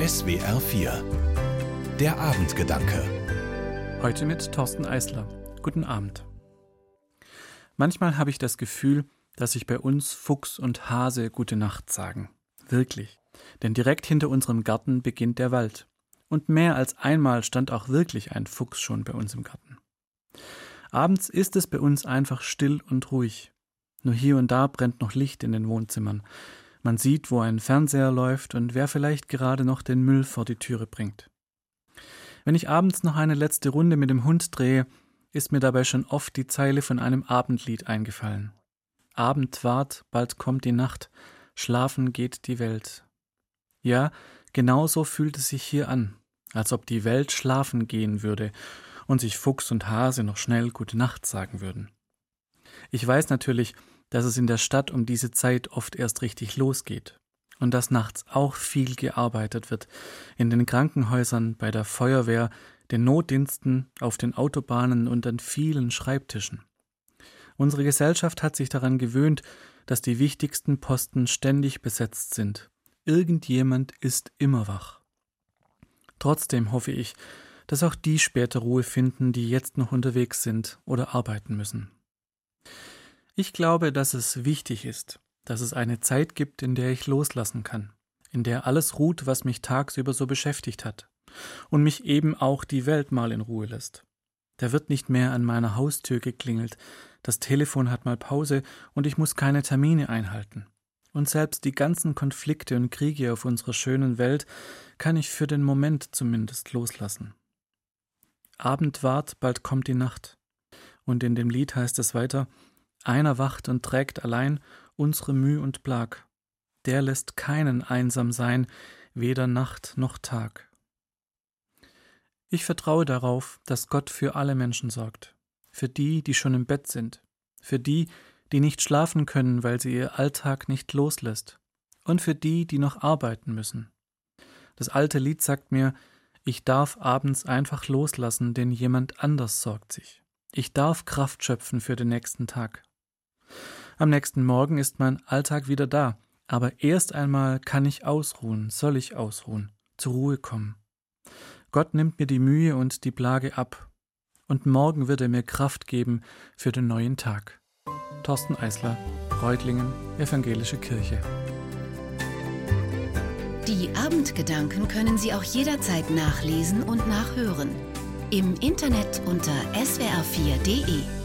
SWR 4 Der Abendgedanke Heute mit Thorsten Eisler. Guten Abend. Manchmal habe ich das Gefühl, dass sich bei uns Fuchs und Hase gute Nacht sagen. Wirklich. Denn direkt hinter unserem Garten beginnt der Wald. Und mehr als einmal stand auch wirklich ein Fuchs schon bei uns im Garten. Abends ist es bei uns einfach still und ruhig. Nur hier und da brennt noch Licht in den Wohnzimmern. Man sieht, wo ein Fernseher läuft und wer vielleicht gerade noch den Müll vor die Türe bringt. Wenn ich abends noch eine letzte Runde mit dem Hund drehe, ist mir dabei schon oft die Zeile von einem Abendlied eingefallen. Abend ward, bald kommt die Nacht, schlafen geht die Welt. Ja, genau so fühlt es sich hier an, als ob die Welt schlafen gehen würde und sich Fuchs und Hase noch schnell gute Nacht sagen würden. Ich weiß natürlich, dass es in der Stadt um diese Zeit oft erst richtig losgeht und dass nachts auch viel gearbeitet wird, in den Krankenhäusern, bei der Feuerwehr, den Notdiensten, auf den Autobahnen und an vielen Schreibtischen. Unsere Gesellschaft hat sich daran gewöhnt, dass die wichtigsten Posten ständig besetzt sind. Irgendjemand ist immer wach. Trotzdem hoffe ich, dass auch die später Ruhe finden, die jetzt noch unterwegs sind oder arbeiten müssen. Ich glaube, dass es wichtig ist, dass es eine Zeit gibt, in der ich loslassen kann, in der alles ruht, was mich tagsüber so beschäftigt hat, und mich eben auch die Welt mal in Ruhe lässt. Da wird nicht mehr an meiner Haustür geklingelt, das Telefon hat mal Pause und ich muss keine Termine einhalten. Und selbst die ganzen Konflikte und Kriege auf unserer schönen Welt kann ich für den Moment zumindest loslassen. Abend ward, bald kommt die Nacht. Und in dem Lied heißt es weiter, einer wacht und trägt allein unsere Müh und Plag. Der lässt keinen einsam sein, weder Nacht noch Tag. Ich vertraue darauf, dass Gott für alle Menschen sorgt, für die, die schon im Bett sind, für die, die nicht schlafen können, weil sie ihr Alltag nicht loslässt, und für die, die noch arbeiten müssen. Das alte Lied sagt mir, ich darf abends einfach loslassen, denn jemand anders sorgt sich. Ich darf Kraft schöpfen für den nächsten Tag. Am nächsten Morgen ist mein Alltag wieder da, aber erst einmal kann ich ausruhen, soll ich ausruhen, zur Ruhe kommen. Gott nimmt mir die Mühe und die Plage ab, und morgen wird er mir Kraft geben für den neuen Tag. Thorsten Eisler, Reutlingen, Evangelische Kirche. Die Abendgedanken können Sie auch jederzeit nachlesen und nachhören. Im Internet unter swr4.de.